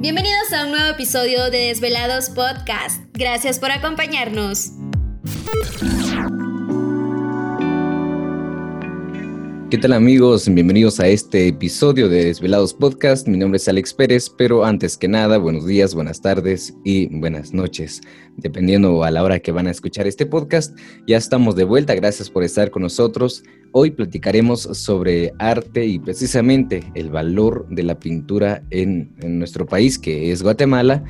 Bienvenidos a un nuevo episodio de Desvelados Podcast. Gracias por acompañarnos. ¿Qué tal amigos? Bienvenidos a este episodio de Desvelados Podcast. Mi nombre es Alex Pérez, pero antes que nada, buenos días, buenas tardes y buenas noches. Dependiendo a la hora que van a escuchar este podcast, ya estamos de vuelta. Gracias por estar con nosotros. Hoy platicaremos sobre arte y precisamente el valor de la pintura en, nuestro país, que es Guatemala.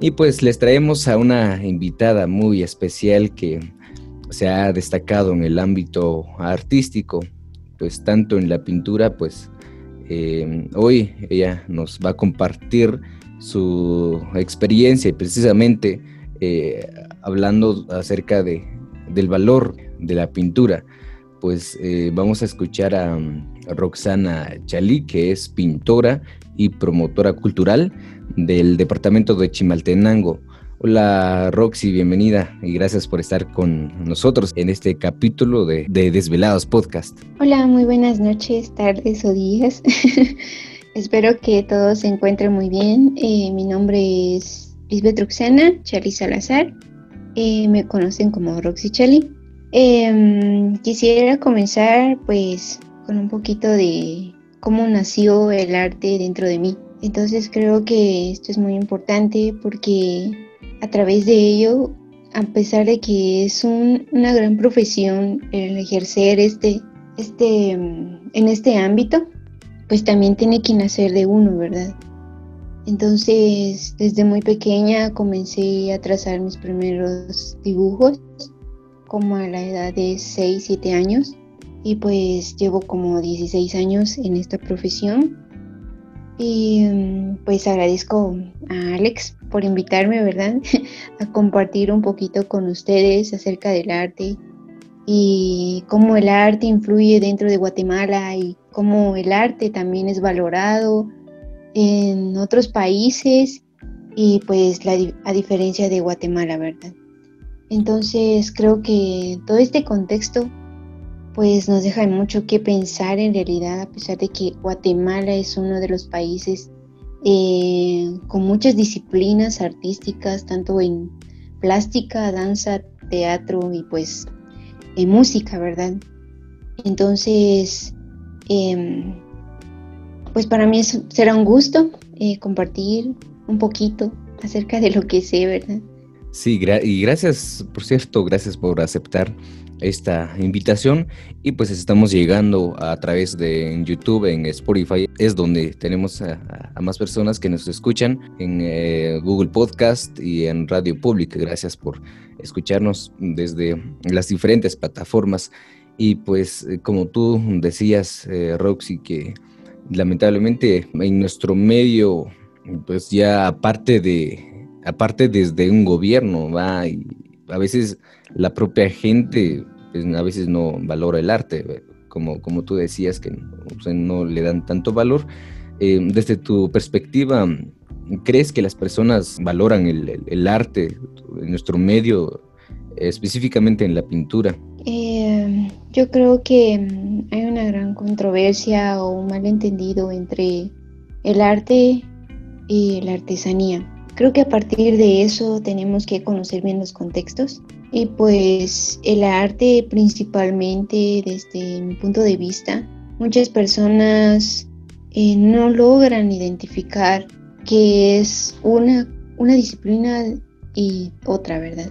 Y pues les traemos a una invitada muy especial que se ha destacado en el ámbito artístico, pues tanto en la pintura, pues eh, hoy ella nos va a compartir su experiencia y precisamente eh, hablando acerca de, del valor de la pintura pues eh, vamos a escuchar a, Roxana Chalí, que es pintora y promotora cultural del departamento de Chimaltenango. Hola Roxy, bienvenida y gracias por estar con nosotros en este capítulo de, Desvelados Podcast. Hola, muy buenas noches, tardes o días. Espero que todos se encuentren muy bien. Eh, mi nombre es Lisbeth Roxana Chali Salazar. Eh, me conocen como Roxy Chali. Em, quisiera comenzar pues con un poquito de cómo nació el arte dentro de mí. Entonces creo que esto es muy importante porque a través de ello, a pesar de que es una gran profesión el ejercer este, este, en este ámbito, pues también tiene que nacer de uno, ¿verdad? Entonces, desde muy pequeña comencé a trazar mis primeros dibujos como a la edad de 6, 7 años y pues llevo como 16 años en esta profesión. Y mm, pues agradezco a Alex por invitarme, ¿verdad? a compartir un poquito con ustedes acerca del arte y cómo el arte influye dentro de Guatemala y cómo el arte también es valorado en otros países y pues la, a diferencia de Guatemala, ¿verdad? Entonces creo que todo este contexto pues nos deja mucho que pensar en realidad, a pesar de que Guatemala es uno de los países eh, con muchas disciplinas artísticas, tanto en plástica, danza, teatro y pues en música, ¿verdad? Entonces, em, pues para mí será un gusto eh, compartir un poquito acerca de lo que sé, ¿verdad? Sí, y gracias, por cierto, gracias por aceptar esta invitación y pues estamos llegando a través de YouTube, en Spotify, es donde tenemos a, más personas que nos escuchan en eh, Google Podcast y en Radio Pública. Gracias por escucharnos desde las diferentes plataformas y pues eh, como tú decías, eh, Roxy, que lamentablemente en nuestro medio, pues ya aparte de aparte desde un gobierno, va, y a veces la propia gente, pues, a veces no valora el arte, como, como tú decías, que no le dan tanto valor. Eh, desde tu perspectiva, ¿crees que las personas valoran el, arte en nuestro medio, específicamente en la pintura? Eh, yo creo que hay una gran controversia o un malentendido entre el arte y la artesanía. Creo que a partir de eso tenemos que conocer bien los contextos y pues el arte principalmente desde mi punto de vista, muchas personas eh, no logran identificar que es una, una disciplina y otra, ¿verdad?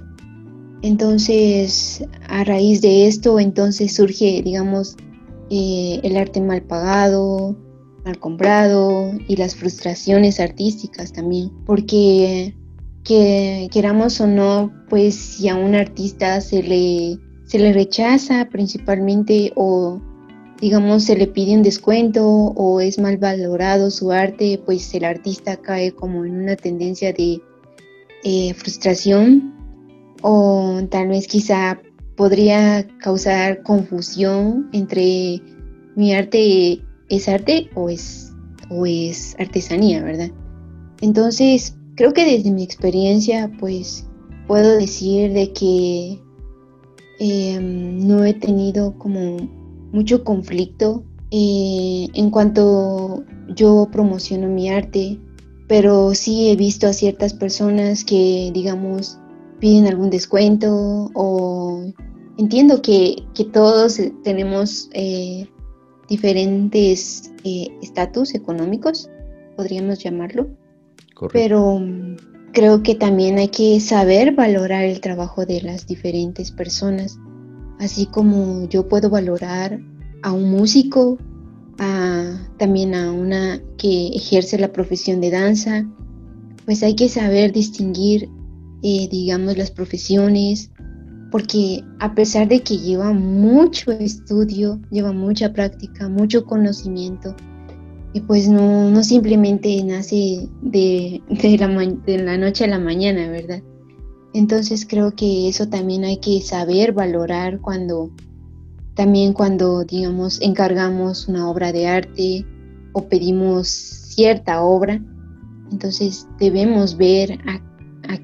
Entonces, a raíz de esto, entonces surge, digamos, eh, el arte mal pagado, mal comprado y las frustraciones artísticas también, porque que queramos o no, pues si a un artista se le, se le rechaza principalmente o digamos se le pide un descuento o es mal valorado su arte, pues el artista cae como en una tendencia de eh, frustración o tal vez quizá podría causar confusión entre mi arte es arte o es, o es artesanía, ¿verdad? Entonces, creo que desde mi experiencia, pues puedo decir de que em, no he tenido como mucho conflicto eh, en cuanto yo promociono mi arte pero sí he visto a ciertas personas que, digamos, piden algún descuento o entiendo que, todos tenemos eh, diferentes eh, estatus económicos, podríamos llamarlo, pero mm, creo que también hay que saber valorar el trabajo de las diferentes personas, así como yo puedo valorar a un músico, también a una que ejerce la profesión de danza, pues hay que saber distinguir, eh, digamos, las profesiones, porque a pesar de que lleva mucho estudio, lleva mucha práctica, mucho conocimiento, y pues no, no simplemente nace de, de, la, de la noche a la mañana, ¿verdad? Entonces creo que eso también hay que saber valorar cuando también cuando, digamos, encargamos una obra de arte o pedimos cierta obra, entonces debemos ver a,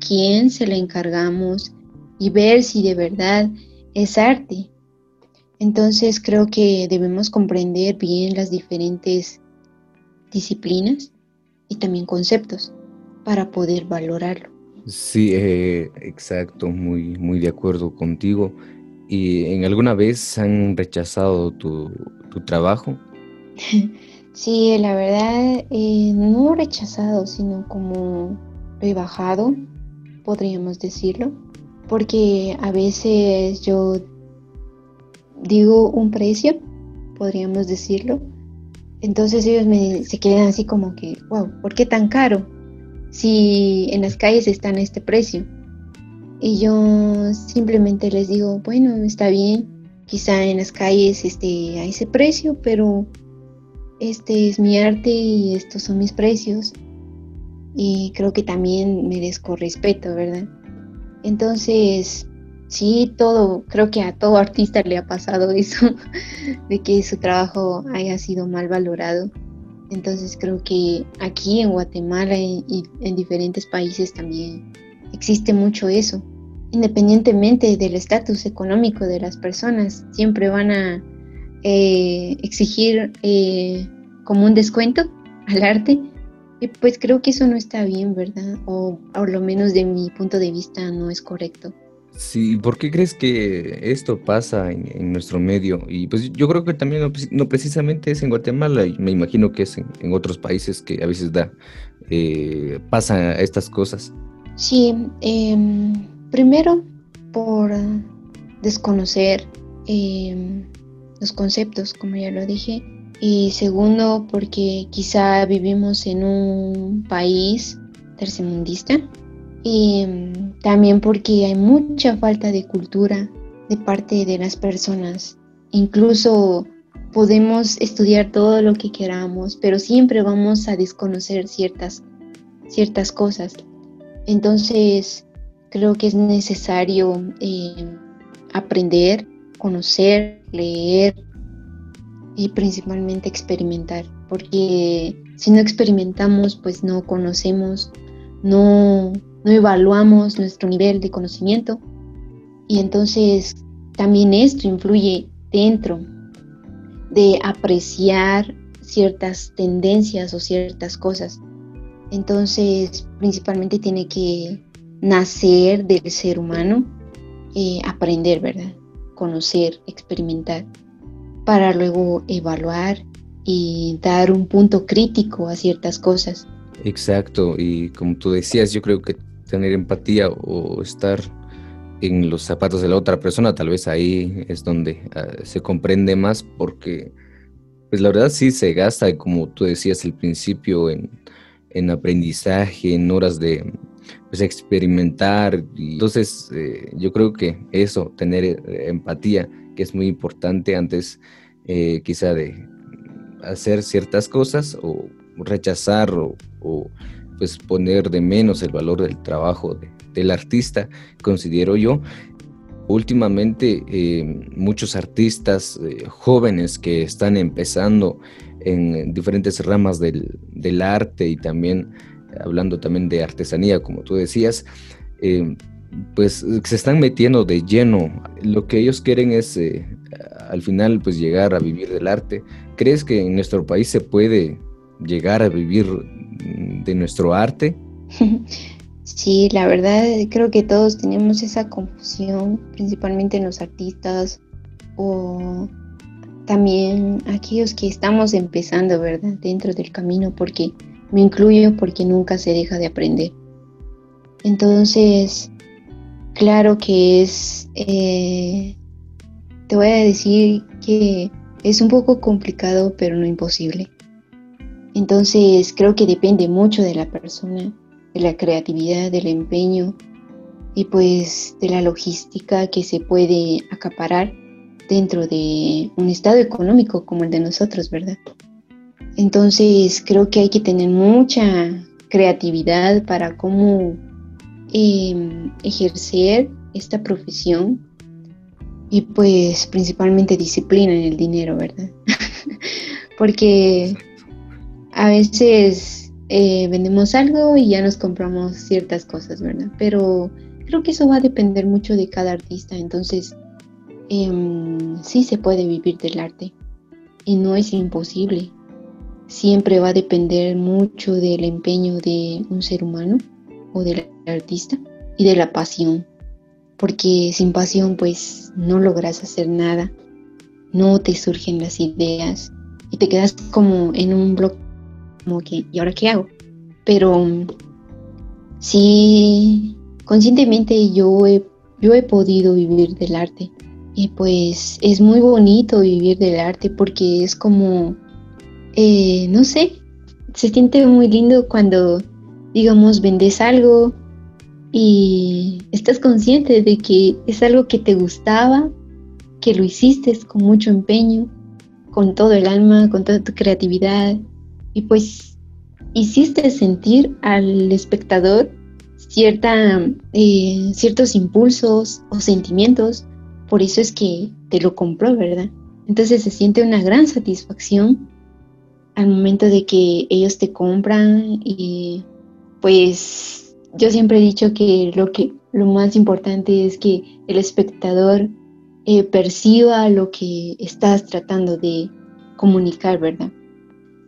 quién se la encargamos y ver si de verdad es arte. Entonces creo que debemos comprender bien las diferentes disciplinas y también conceptos para poder valorarlo. Sí, eh, exacto, muy, muy de acuerdo contigo. ¿Y en alguna vez han rechazado tu, trabajo? Sí, la verdad, eh, no rechazado, sino como rebajado, podríamos decirlo, porque a veces yo digo un precio, podríamos decirlo, entonces ellos me, se quedan así como que, wow, ¿por qué tan caro? Si en las calles están a este precio. Y yo simplemente les digo, bueno, está bien, quizá en las calles esté a ese precio, pero este es mi arte y estos son mis precios. Y creo que también merezco respeto, ¿verdad? Entonces, sí, todo, creo que a todo artista le ha pasado eso, de que su trabajo haya sido mal valorado. Entonces creo que aquí en Guatemala y en diferentes países también existe mucho eso. Independientemente del estatus económico de las personas, siempre van a eh, exigir eh, como un descuento al arte. Y pues creo que eso no está bien, ¿verdad? O por lo menos de mi punto de vista no es correcto. Sí, ¿por qué crees que esto pasa en, nuestro medio? Y pues yo creo que también no, precisamente es en Guatemala, y me imagino que es en, otros países que a veces da, eh, pasan estas cosas. Sí, em, primero por desconocer em, los conceptos, como ya lo dije, y segundo porque quizá vivimos en un país tercermundista y em, también porque hay mucha falta de cultura de parte de las personas. Incluso podemos estudiar todo lo que queramos, pero siempre vamos a desconocer ciertas, ciertas cosas. Entonces, creo que es necesario eh, aprender, conocer, leer y principalmente experimentar, porque si no experimentamos, pues no conocemos, no, no evaluamos nuestro nivel de conocimiento y entonces también esto influye dentro de apreciar ciertas tendencias o ciertas cosas. Entonces, principalmente tiene que nacer del ser humano, eh, aprender, ¿verdad? Conocer, experimentar, para luego evaluar y dar un punto crítico a ciertas cosas. Exacto, y como tú decías, yo creo que tener empatía o estar en los zapatos de la otra persona, tal vez ahí es donde ah, se comprende más porque, pues la verdad sí se gasta, como tú decías al principio, en, en aprendizaje, en horas de pues, experimentar. Entonces, eh, yo creo que eso, tener eh, empatía, que es muy importante antes eh, quizá de hacer ciertas cosas o rechazar o, pues poner de menos el valor del trabajo del artista, considero yo. Últimamente muchos artistas jóvenes que están empezando en diferentes ramas del, arte y también hablando también de artesanía, como tú decías, eh, pues se están metiendo de lleno. Lo que ellos quieren es eh, al final pues llegar a vivir del arte. ¿Crees que en nuestro país se puede llegar a vivir de nuestro arte? Sí, la verdad creo que todos tenemos esa confusión, principalmente en los artistas o también aquellos que estamos empezando, ¿verdad? Dentro del camino, porque me incluyo porque nunca se deja de aprender. Entonces, claro que es, eh, te voy a decir que es un poco complicado, pero no imposible. Entonces, creo que depende mucho de la persona, de la creatividad, del empeño y pues de la logística que se puede acaparar dentro de un estado económico como el de nosotros, ¿verdad? Entonces, creo que hay que tener mucha creatividad para cómo Em, ejercer esta profesión y pues principalmente disciplina en el dinero, ¿verdad? Porque a veces eh, vendemos algo y ya nos compramos ciertas cosas, ¿verdad? Pero creo que eso va a depender mucho de cada artista, entonces em, sí se puede vivir del arte y no es imposible. Siempre va a depender mucho del empeño de un ser humano o del artista y de la pasión, porque sin pasión pues no logras hacer nada, no te surgen las ideas y te quedas como en un bloque, como que, ¿y ahora qué hago? Pero sí, conscientemente yo he, yo he podido vivir del arte y pues es muy bonito vivir del arte porque es como, eh, no sé, se siente muy lindo cuando digamos, vendes algo y estás consciente de que es algo que te gustaba, que lo hiciste con mucho empeño, con todo el alma, con toda tu creatividad y pues hiciste sentir al espectador cierta, eh, ciertos impulsos o sentimientos, por eso es que te lo compró, ¿verdad? Entonces se siente una gran satisfacción al momento de que ellos te compran y pues yo siempre he dicho que lo que lo más importante es que el espectador eh, perciba lo que estás tratando de comunicar, ¿verdad?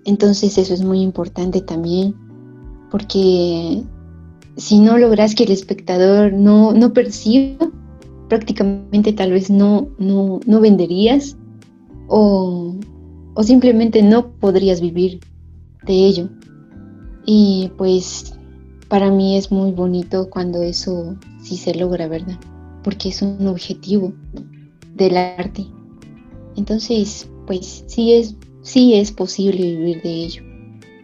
Entonces eso es muy importante también, porque si no logras que el espectador no, no perciba, prácticamente tal vez no, no, no venderías o, o simplemente no podrías vivir de ello. Y pues para mí es muy bonito cuando eso sí se logra, ¿verdad? Porque es un objetivo del arte. Entonces, pues sí es, sí es posible vivir de ello.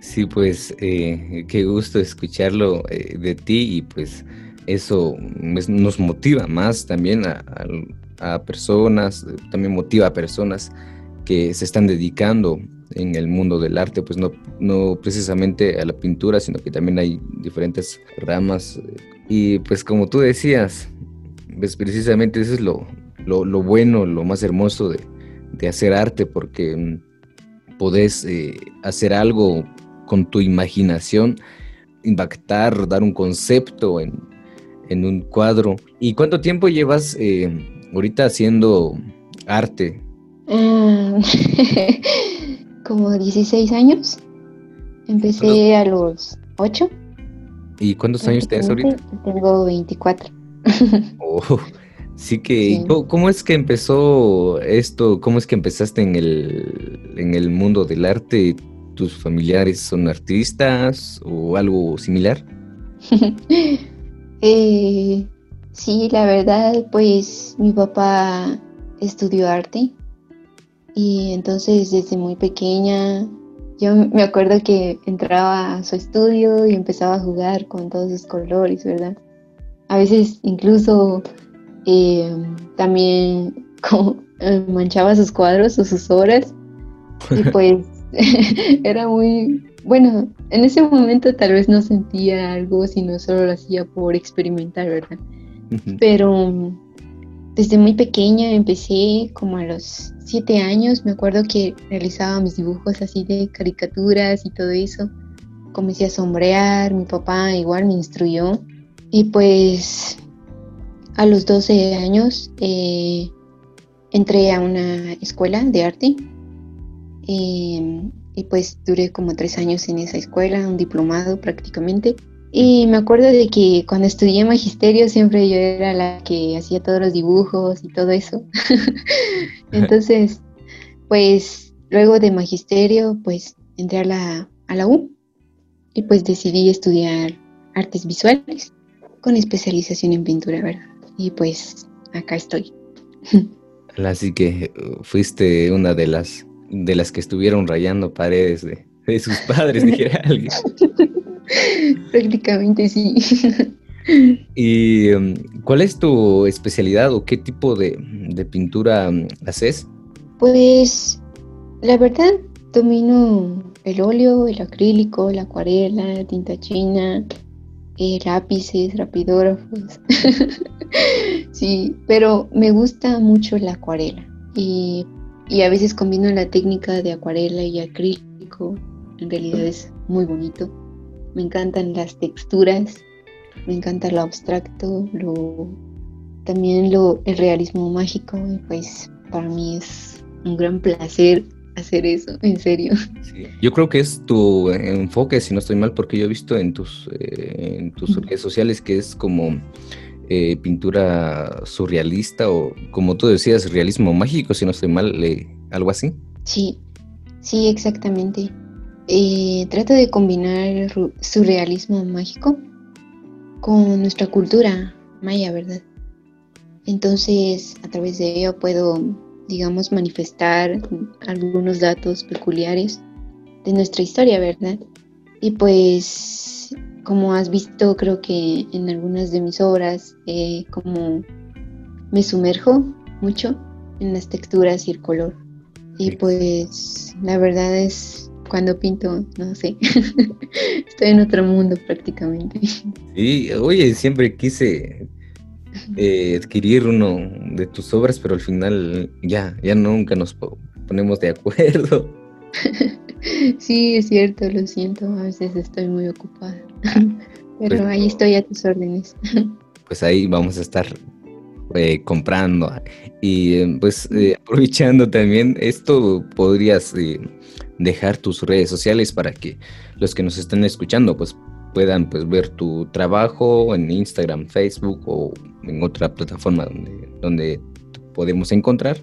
Sí, pues eh, qué gusto escucharlo eh, de ti y pues eso nos motiva más también a, personas, también motiva a personas que se están dedicando en el mundo del arte, pues no, no precisamente a la pintura, sino que también hay diferentes ramas. Y pues como tú decías, pues precisamente eso es lo, lo, bueno, lo más hermoso de, hacer arte, porque mm, podés eh, hacer algo con tu imaginación, impactar, dar un concepto en, en un cuadro. ¿Y cuánto tiempo llevas eh, ahorita haciendo arte? Ah, como 16 años. Empecé a los 8. ¿Y cuántos años tienes ahorita? Tengo 24. Oh, sí que, ¿cómo es que empezó esto? ¿Cómo es que empezaste en el, en el mundo del arte? ¿Tus familiares son artistas o algo similar? eh, sí, la verdad, pues mi papá estudió arte y entonces desde muy pequeña, yo me acuerdo que entraba a su estudio y empezaba a jugar con todos sus colores, ¿verdad? A veces incluso eh, también eh, manchaba sus cuadros o sus obras. Y pues era muy, bueno, en ese momento tal vez no sentía algo, sino solo lo hacía por experimentar, ¿verdad? Pero desde muy pequeña empecé como a los siete años, me acuerdo que realizaba mis dibujos así de caricaturas y todo eso. Comencé a sombrear, mi papá igual me instruyó. Y pues a los 12 años eh, entré a una escuela de arte. Em, y pues duré como tres años en esa escuela, un diplomado prácticamente. Y me acuerdo de que cuando estudié magisterio siempre yo era la que hacía todos los dibujos y todo eso. Entonces, pues luego de magisterio, pues entré a la, a la U y pues decidí estudiar artes visuales con especialización en pintura, ¿verdad? Y pues acá estoy. Así que uh, fuiste una de las de las que estuvieron rayando paredes de, de sus padres, dijera alguien. Prácticamente sí. ¿Y um, cuál es tu especialidad o qué tipo de, pintura um, haces? Pues la verdad domino el óleo, el acrílico, la acuarela, la tinta china, eh, lápices, rapidógrafos. sí, pero me gusta mucho la acuarela y, y a veces combino la técnica de acuarela y acrílico. En realidad es muy bonito me encantan las texturas, me encanta lo abstracto, lo, también lo, el realismo mágico y pues para mí es un gran placer hacer eso, en serio. Yo creo que es tu enfoque, si no estoy mal, porque yo he visto en tus, eh, en tus redes sociales que es como eh, pintura surrealista o como tú decías, realismo mágico, si no estoy mal, algo así. Sí, sí, exactamente. Eh, trata de combinar surrealismo mágico con nuestra cultura maya, ¿verdad? Entonces, a través de ello puedo, digamos, manifestar algunos datos peculiares de nuestra historia, ¿verdad? Y pues, como has visto, creo que en algunas de mis obras, eh, como me sumerjo mucho en las texturas y el color. Y pues, la verdad es cuando pinto, no sé, estoy en otro mundo prácticamente. Sí, oye, siempre quise eh, adquirir uno de tus obras, pero al final ya, ya nunca nos ponemos de acuerdo. Sí, es cierto, lo siento, a veces estoy muy ocupada, pero pues ahí estoy a tus órdenes. Pues ahí vamos a estar eh, comprando y eh, pues aprovechando también esto podrías dejar tus redes sociales para que los que nos estén escuchando pues puedan pues ver tu trabajo en Instagram, Facebook o en otra plataforma donde, donde podemos encontrar.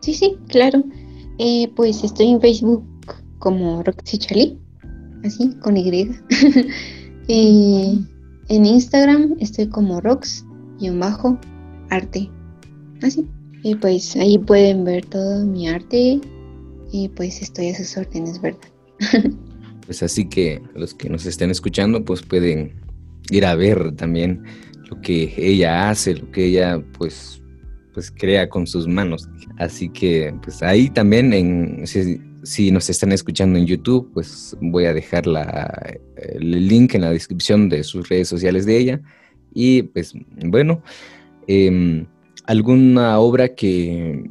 Sí, sí, claro. Eh, pues estoy en Facebook como Roxy Charlie, así, con Y. y en Instagram estoy como Rox-arte, así. Y pues ahí pueden ver todo mi arte y pues estoy a sus órdenes, ¿verdad? pues así que los que nos estén escuchando pues pueden ir a ver también lo que ella hace, lo que ella pues pues crea con sus manos. Así que pues ahí también en si, nos están escuchando en YouTube, pues voy a dejar la, el link en la descripción de sus redes sociales de ella. Y pues bueno, em, alguna obra que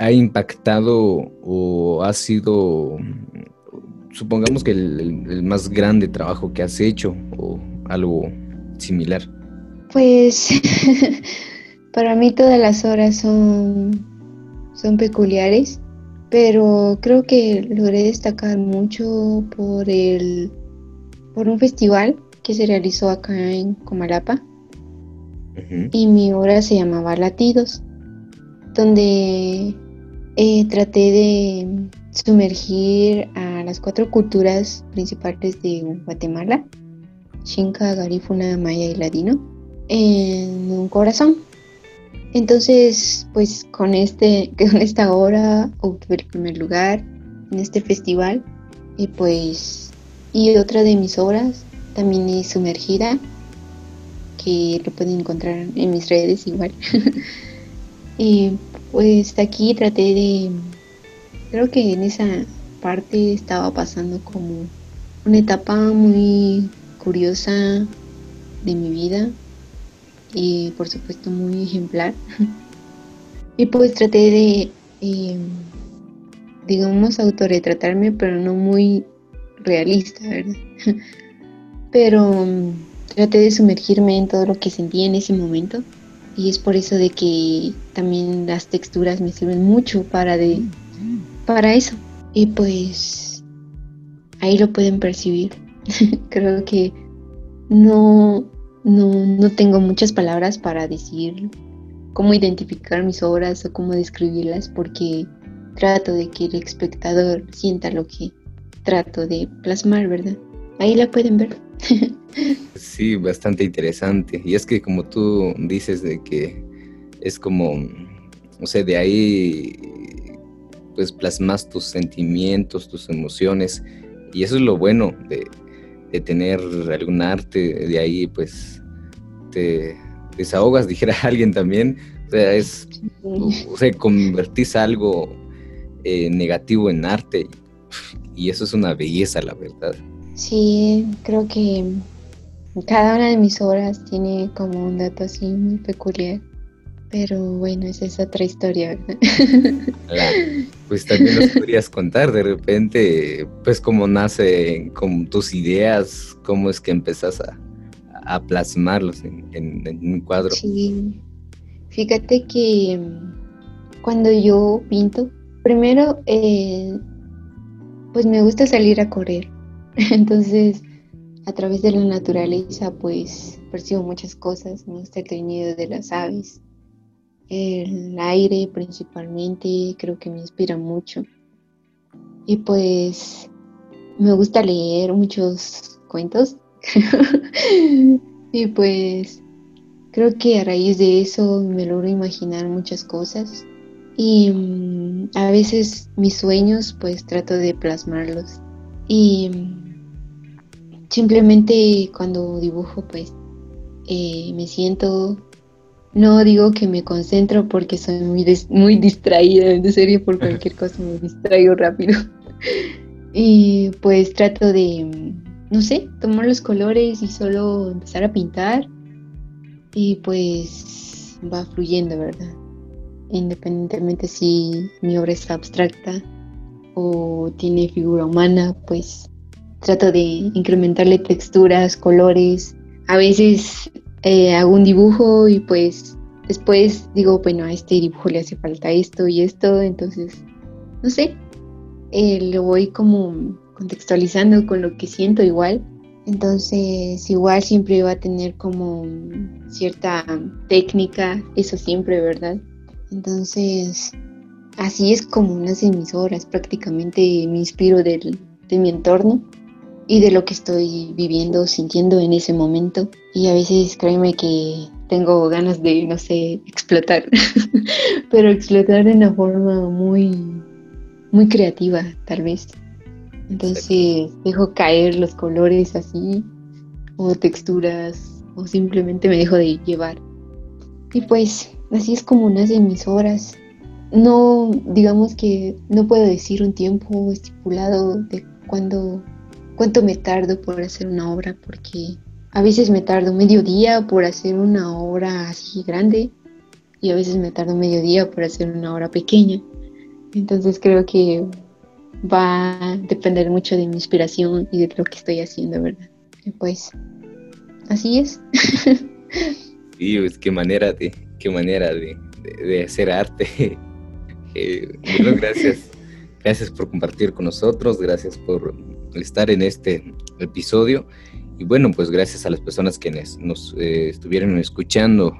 ha impactado o ha sido, supongamos que el, más grande trabajo que has hecho o algo similar? Pues para mí todas las horas son, son peculiares, pero creo que logré destacar mucho por el por un festival que se realizó acá en Comalapa y mi obra se llamaba Latidos, donde eh, traté de sumergir a las cuatro culturas principales de Guatemala, Xinca, Garífuna, Maya y Ladino, en un corazón. Entonces, pues con, este, con esta obra obtuve el primer lugar en este festival y pues y otra de mis obras también es sumergida que lo pueden encontrar en mis redes igual y pues aquí traté de, creo que en esa parte estaba pasando como una etapa muy curiosa de mi vida y por supuesto muy ejemplar. y pues traté de, eh, digamos, autorretratarme, pero no muy realista, ¿verdad? pero mm, traté de sumergirme en todo lo que sentía en ese momento y es por eso de que también las texturas me sirven mucho para de para eso y pues ahí lo pueden percibir. Creo que no, no, no tengo muchas palabras para decir cómo identificar mis obras o cómo describirlas porque trato de que el espectador sienta lo que trato de plasmar, ¿verdad? Ahí la pueden ver. sí, bastante interesante. Y es que como tú dices de que es como, o sea, de ahí pues plasmas tus sentimientos, tus emociones. Y eso es lo bueno de, de tener algún arte, de ahí pues te desahogas, dijera alguien también. O sea, es, o sea, convertís algo eh, negativo en arte y eso es una belleza, la verdad. Sí, creo que cada una de mis obras tiene como un dato así muy peculiar. Pero bueno, esa es otra historia, Pues también nos podrías contar de repente, pues cómo nace con tus ideas, cómo es que empezás a, a plasmarlos en, un cuadro. Sí, fíjate que cuando yo pinto, primero, eh, pues me gusta salir a correr. Entonces, a través de la naturaleza, pues percibo muchas cosas. Me gusta el trinido de las aves, el aire principalmente, creo que me inspira mucho. Y pues me gusta leer muchos cuentos. y pues creo que a raíz de eso me logro imaginar muchas cosas. Y mm, a veces mis sueños pues trato de plasmarlos. Y mm, simplemente cuando dibujo pues eh, me siento no digo que me concentro porque soy muy, muy distraída, en serio, por cualquier cosa me distraigo rápido. y pues trato de, no sé, tomar los colores y solo empezar a pintar. Y pues va fluyendo, ¿verdad? Independientemente si mi obra es abstracta o tiene figura humana, pues trato de incrementarle texturas, colores. A veces eh, hago un dibujo y pues después digo, bueno, a este dibujo le hace falta esto y esto, entonces, no sé, eh, lo voy como contextualizando con lo que siento igual. Entonces, igual siempre va a tener como cierta técnica, eso siempre, ¿verdad? Entonces, así es como nacen mis obras, prácticamente me inspiro del, de mi entorno y de lo que estoy viviendo, sintiendo en ese momento. Y a veces créeme que tengo ganas de, no sé, explotar, pero explotar de una forma muy, muy creativa, tal vez. Entonces dejo caer los colores así, o texturas, o simplemente me dejo de llevar. Y pues así es como nacen mis obras. No, digamos que no puedo decir un tiempo estipulado de cuándo cuánto me tardo por hacer una obra, porque a veces me tardo medio día por hacer una obra así grande y a veces me tardo medio día por hacer una obra pequeña. Entonces creo que va a depender mucho de mi inspiración y de lo que estoy haciendo, ¿verdad? Y pues así es. Sí, pues qué manera de, qué manera de, hacer arte. Eh, gracias. Gracias por compartir con nosotros, gracias por estar en este episodio. Y bueno, pues gracias a las personas quienes nos eh, estuvieron escuchando.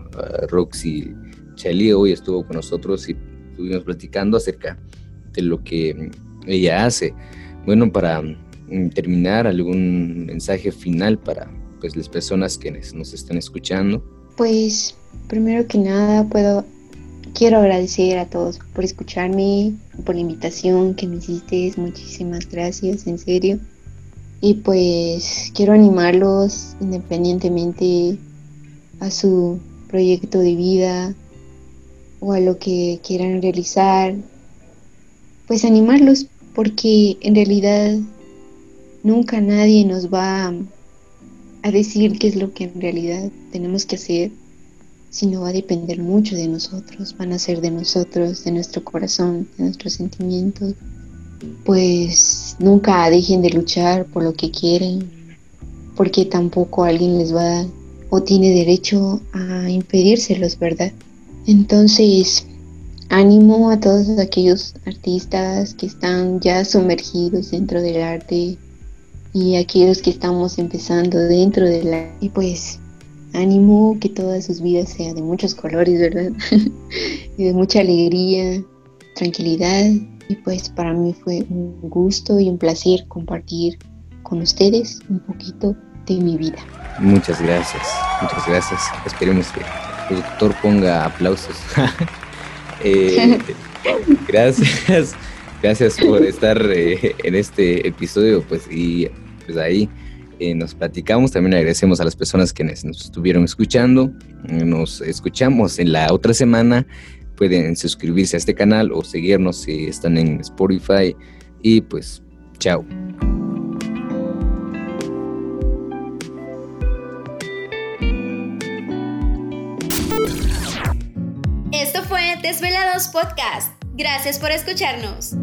Roxy Chali hoy estuvo con nosotros y estuvimos platicando acerca de lo que ella hace. Bueno, para mm, terminar, algún mensaje final para pues, las personas quienes nos están escuchando. Pues primero que nada puedo quiero agradecer a todos por escucharme, por la invitación que me hiciste. Muchísimas gracias, en serio. Y pues quiero animarlos independientemente a su proyecto de vida o a lo que quieran realizar. Pues animarlos porque en realidad nunca nadie nos va a decir qué es lo que en realidad tenemos que hacer sino va a depender mucho de nosotros, van a ser de nosotros, de nuestro corazón, de nuestros sentimientos. Pues nunca dejen de luchar por lo que quieren, porque tampoco alguien les va o tiene derecho a impedírselos, ¿verdad? Entonces, ánimo a todos aquellos artistas que están ya sumergidos dentro del arte, y aquellos que estamos empezando dentro de la... Y pues ánimo, que todas sus vidas sean de muchos colores, ¿verdad? y de mucha alegría, tranquilidad. Y pues para mí fue un gusto y un placer compartir con ustedes un poquito de mi vida. Muchas gracias, muchas gracias. Esperemos que el doctor ponga aplausos. Eh, gracias, gracias por estar eh, en este episodio, pues y pues ahí eh, nos platicamos. También agradecemos a las personas que nos estuvieron escuchando. Nos escuchamos en la otra semana. Pueden suscribirse a este canal o seguirnos si están en Spotify. Y pues, chao. Esto fue Desvelados Podcast. Gracias por escucharnos.